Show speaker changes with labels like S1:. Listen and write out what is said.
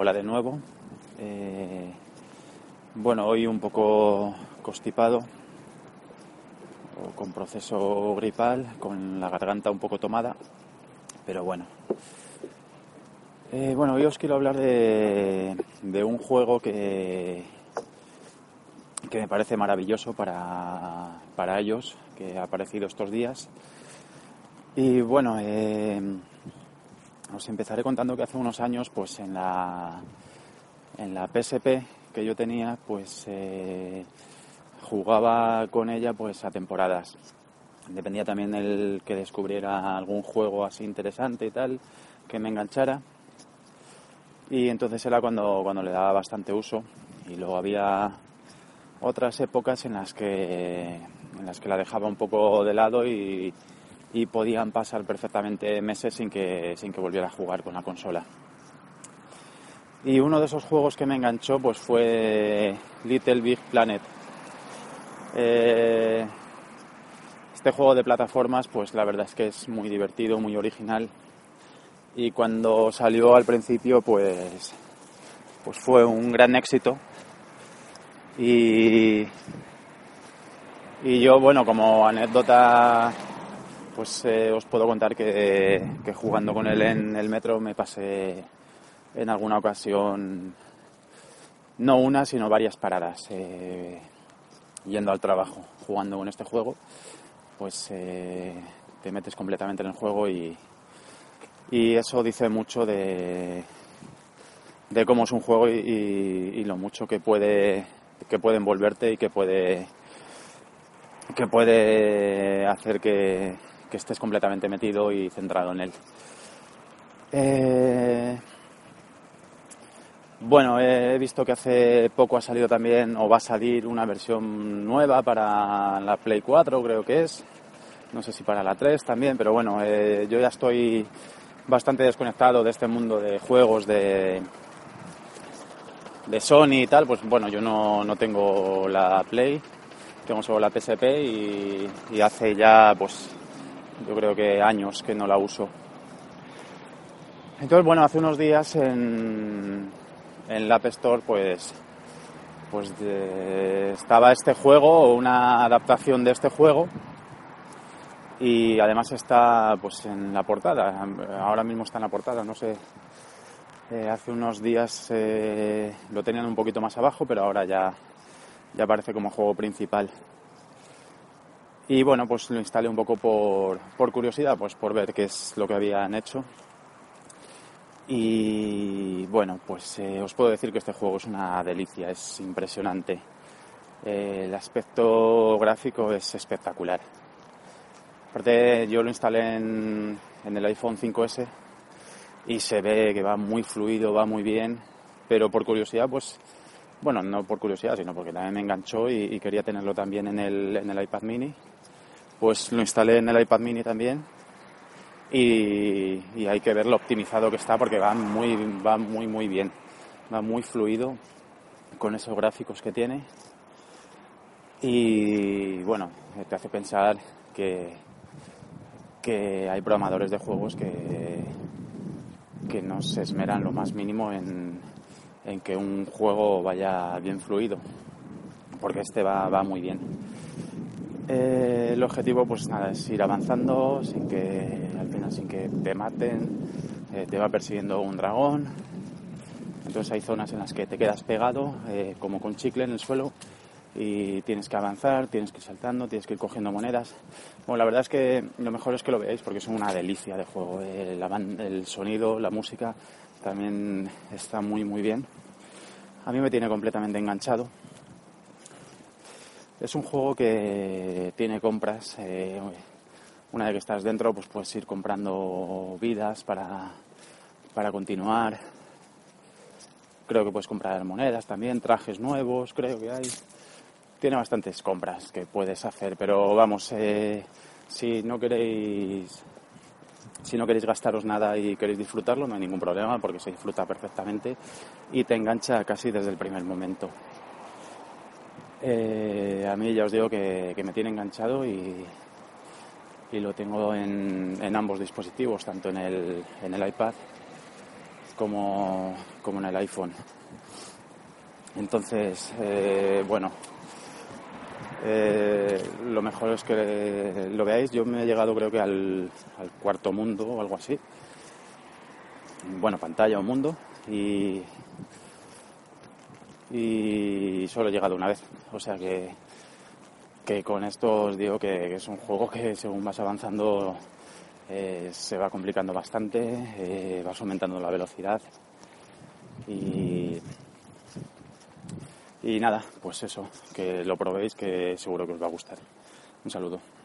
S1: Hola de nuevo. Eh, bueno, hoy un poco constipado, con proceso gripal, con la garganta un poco tomada, pero bueno. Eh, bueno, hoy os quiero hablar de, de un juego que, que me parece maravilloso para, para ellos, que ha aparecido estos días. Y bueno, eh, os empezaré contando que hace unos años, pues en la, en la PSP que yo tenía, pues eh, jugaba con ella pues a temporadas. Dependía también el que descubriera algún juego así interesante y tal, que me enganchara. Y entonces era cuando, cuando le daba bastante uso. Y luego había otras épocas en las que, en las que la dejaba un poco de lado y, y podían pasar perfectamente meses sin que, sin que volviera a jugar con la consola. Y uno de esos juegos que me enganchó pues fue Little Big Planet. Eh, este juego de plataformas pues la verdad es que es muy divertido, muy original y cuando salió al principio pues, pues fue un gran éxito y, y yo bueno como anécdota pues eh, os puedo contar que, jugando con él en el metro me pasé en alguna ocasión, no una, sino varias paradas, eh, yendo al trabajo, jugando con este juego, pues eh, te metes completamente en el juego y, y eso dice mucho de, de cómo es un juego y, y, lo mucho que puede, que puede envolverte y que puede, que puede hacer que, que estés completamente metido y centrado en él. Eh, bueno, he visto que hace poco ha salido también, o va a salir una versión nueva para la Play 4, creo que es. No sé si para la 3 también, pero bueno, eh, yo ya estoy bastante desconectado de este mundo de juegos de, de Sony y tal. Pues bueno, yo no, no tengo la Play, tengo solo la PSP y, y hace ya pues yo creo que años que no la uso. Entonces, bueno, hace unos días en, en la App Store, pues, pues de, estaba este juego o una adaptación de este juego y además está pues en la portada. Ahora mismo está en la portada, no sé. Eh, hace unos días eh, lo tenían un poquito más abajo, pero ahora ya, ya aparece como juego principal. Y bueno, pues lo instalé un poco por, por curiosidad, pues por ver qué es lo que habían hecho. Y bueno, pues eh, os puedo decir que este juego es una delicia, es impresionante. Eh, el aspecto gráfico es espectacular. Aparte, yo lo instalé en, el iPhone 5S y se ve que va muy fluido, va muy bien, pero por curiosidad, pues, bueno, no por curiosidad, sino porque también me enganchó y, y quería tenerlo también en el, en el iPad mini pues lo instalé en el iPad mini también. Y, hay que ver lo optimizado que está porque va muy, va muy, muy bien, va muy fluido con esos gráficos que tiene. Y bueno, te hace pensar que, que hay programadores de juegos que, que no se esmeran lo más mínimo en, en que un juego vaya bien fluido, porque este va, va muy bien. Eh, el objetivo, pues nada, es ir avanzando sin que, al final, sin que te maten. Eh, te va persiguiendo un dragón. Entonces hay zonas en las que te quedas pegado, eh, como con chicle en el suelo, y tienes que avanzar, tienes que ir saltando, tienes que ir cogiendo monedas. Bueno, la verdad es que lo mejor es que lo veáis porque es una delicia de juego. El, el sonido, la música también está muy, muy bien. A mí me tiene completamente enganchado. Es un juego que tiene compras. Eh, una vez que estás dentro, pues puedes ir comprando vidas para, para continuar. Creo que puedes comprar monedas también, trajes nuevos, creo que hay. Tiene bastantes compras que puedes hacer, pero vamos, eh, si no queréis si no queréis gastaros nada y queréis disfrutarlo, no hay ningún problema porque se disfruta perfectamente y te engancha casi desde el primer momento. Eh, a mí ya os digo que, me tiene enganchado y, lo tengo en, en, ambos dispositivos, tanto en el, en el iPad como, como en el iPhone. Entonces, eh, bueno, eh, lo mejor es que lo veáis. Yo me he llegado creo que al, al cuarto mundo o algo así. Bueno, pantalla o mundo. Y, y solo he llegado una vez. O sea que, que con esto os digo que, es un juego que según vas avanzando eh, se va complicando bastante, eh, vas aumentando la velocidad y, y nada, pues eso, que lo probéis que seguro que os va a gustar. Un saludo.